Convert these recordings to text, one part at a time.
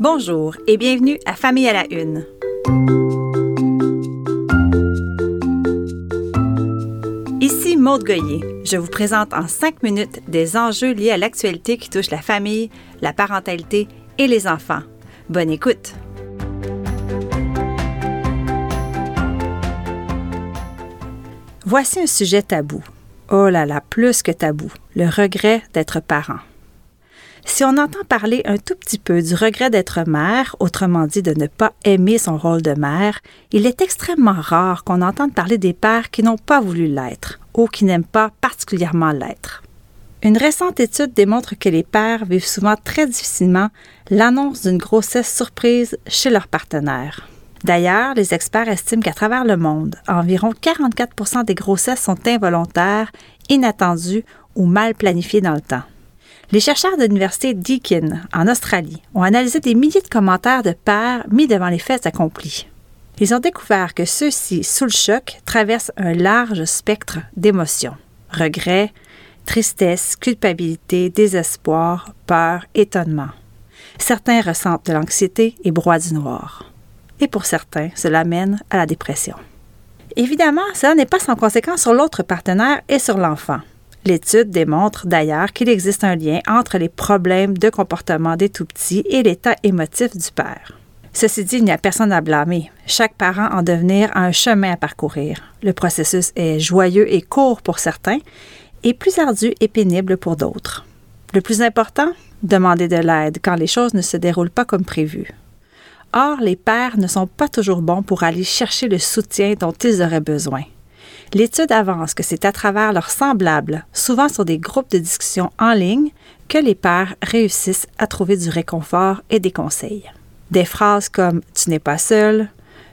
Bonjour et bienvenue à Famille à la Une. Ici Maude Goyer. Je vous présente en cinq minutes des enjeux liés à l'actualité qui touche la famille, la parentalité et les enfants. Bonne écoute! Voici un sujet tabou. Oh là là, plus que tabou, le regret d'être parent. Si on entend parler un tout petit peu du regret d'être mère, autrement dit de ne pas aimer son rôle de mère, il est extrêmement rare qu'on entende parler des pères qui n'ont pas voulu l'être ou qui n'aiment pas particulièrement l'être. Une récente étude démontre que les pères vivent souvent très difficilement l'annonce d'une grossesse surprise chez leur partenaire. D'ailleurs, les experts estiment qu'à travers le monde, environ 44% des grossesses sont involontaires, inattendues ou mal planifiées dans le temps. Les chercheurs de l'Université Deakin, en Australie, ont analysé des milliers de commentaires de pères mis devant les faits accomplis. Ils ont découvert que ceux-ci, sous le choc, traversent un large spectre d'émotions. Regret, tristesse, culpabilité, désespoir, peur, étonnement. Certains ressentent de l'anxiété et broient du noir et pour certains, cela mène à la dépression. Évidemment, cela n'est pas sans conséquence sur l'autre partenaire et sur l'enfant. L'étude démontre d'ailleurs qu'il existe un lien entre les problèmes de comportement des tout-petits et l'état émotif du père. Ceci dit, il n'y a personne à blâmer. Chaque parent en devenir a un chemin à parcourir. Le processus est joyeux et court pour certains et plus ardu et pénible pour d'autres. Le plus important, demander de l'aide quand les choses ne se déroulent pas comme prévu. Or, les pères ne sont pas toujours bons pour aller chercher le soutien dont ils auraient besoin. L'étude avance que c'est à travers leurs semblables, souvent sur des groupes de discussion en ligne, que les pères réussissent à trouver du réconfort et des conseils. Des phrases comme Tu n'es pas seul,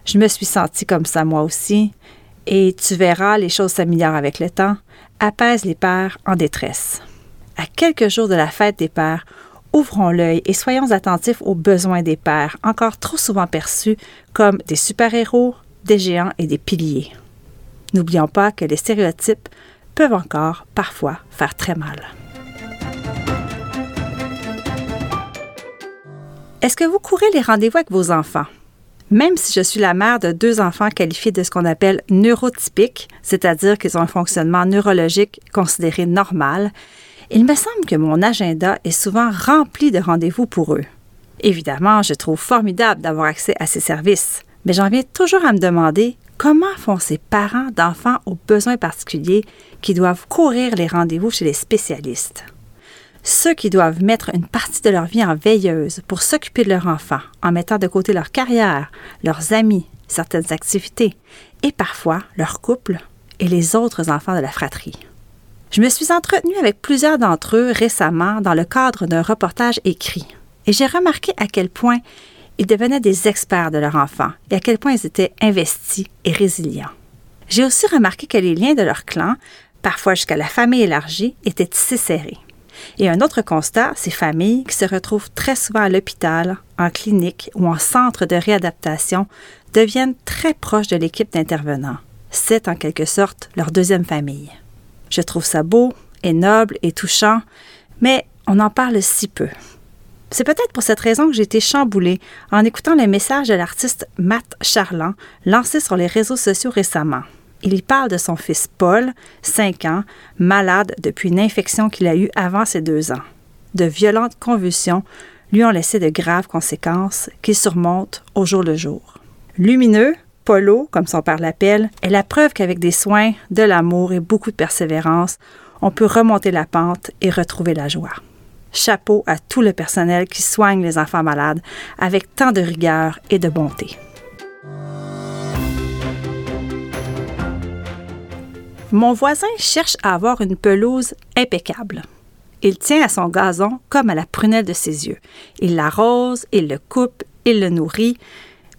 Je me suis senti comme ça moi aussi, et Tu verras, les choses s'améliorent avec le temps, apaisent les pères en détresse. À quelques jours de la fête des pères, ouvrons l'œil et soyons attentifs aux besoins des pères, encore trop souvent perçus comme des super-héros, des géants et des piliers. N'oublions pas que les stéréotypes peuvent encore parfois faire très mal. Est-ce que vous courez les rendez-vous avec vos enfants? Même si je suis la mère de deux enfants qualifiés de ce qu'on appelle neurotypiques, c'est-à-dire qu'ils ont un fonctionnement neurologique considéré normal, il me semble que mon agenda est souvent rempli de rendez-vous pour eux. Évidemment, je trouve formidable d'avoir accès à ces services, mais j'en viens toujours à me demander comment font ces parents d'enfants aux besoins particuliers qui doivent courir les rendez-vous chez les spécialistes? Ceux qui doivent mettre une partie de leur vie en veilleuse pour s'occuper de leur enfant, en mettant de côté leur carrière, leurs amis, certaines activités, et parfois leur couple et les autres enfants de la fratrie. Je me suis entretenue avec plusieurs d'entre eux récemment dans le cadre d'un reportage écrit, et j'ai remarqué à quel point ils devenaient des experts de leur enfant et à quel point ils étaient investis et résilients. J'ai aussi remarqué que les liens de leur clan, parfois jusqu'à la famille élargie, étaient tissés serrés. Et un autre constat, ces familles qui se retrouvent très souvent à l'hôpital, en clinique ou en centre de réadaptation deviennent très proches de l'équipe d'intervenants. C'est en quelque sorte leur deuxième famille. Je trouve ça beau et noble et touchant, mais on en parle si peu. C'est peut-être pour cette raison que j'ai été chamboulée en écoutant le message de l'artiste Matt Charland lancé sur les réseaux sociaux récemment. Il y parle de son fils Paul, 5 ans, malade depuis une infection qu'il a eue avant ses deux ans. De violentes convulsions lui ont laissé de graves conséquences qu'il surmonte au jour le jour. Lumineux, Polo, comme son père l'appelle, est la preuve qu'avec des soins, de l'amour et beaucoup de persévérance, on peut remonter la pente et retrouver la joie. Chapeau à tout le personnel qui soigne les enfants malades avec tant de rigueur et de bonté. Mon voisin cherche à avoir une pelouse impeccable. Il tient à son gazon comme à la prunelle de ses yeux. Il l'arrose, il le coupe, il le nourrit,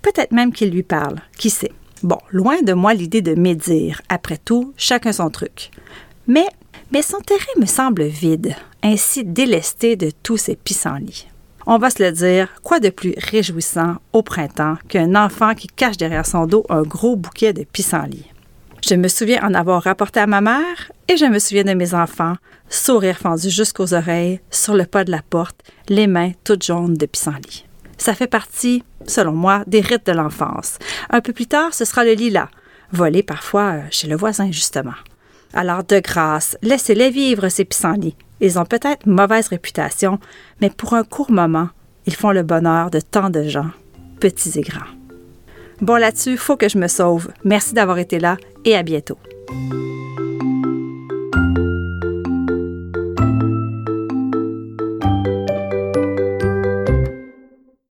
Peut-être même qu'il lui parle. Qui sait? Bon, loin de moi l'idée de médire. Après tout, chacun son truc. Mais, mais son terrain me semble vide, ainsi délesté de tous ses pissenlits. On va se le dire, quoi de plus réjouissant au printemps qu'un enfant qui cache derrière son dos un gros bouquet de pissenlits? Je me souviens en avoir rapporté à ma mère et je me souviens de mes enfants, sourire fendu jusqu'aux oreilles, sur le pas de la porte, les mains toutes jaunes de pissenlits. Ça fait partie, selon moi, des rites de l'enfance. Un peu plus tard, ce sera le lilas, volé parfois euh, chez le voisin, justement. Alors, de grâce, laissez-les vivre, ces pissenlits. Ils ont peut-être mauvaise réputation, mais pour un court moment, ils font le bonheur de tant de gens, petits et grands. Bon, là-dessus, faut que je me sauve. Merci d'avoir été là et à bientôt.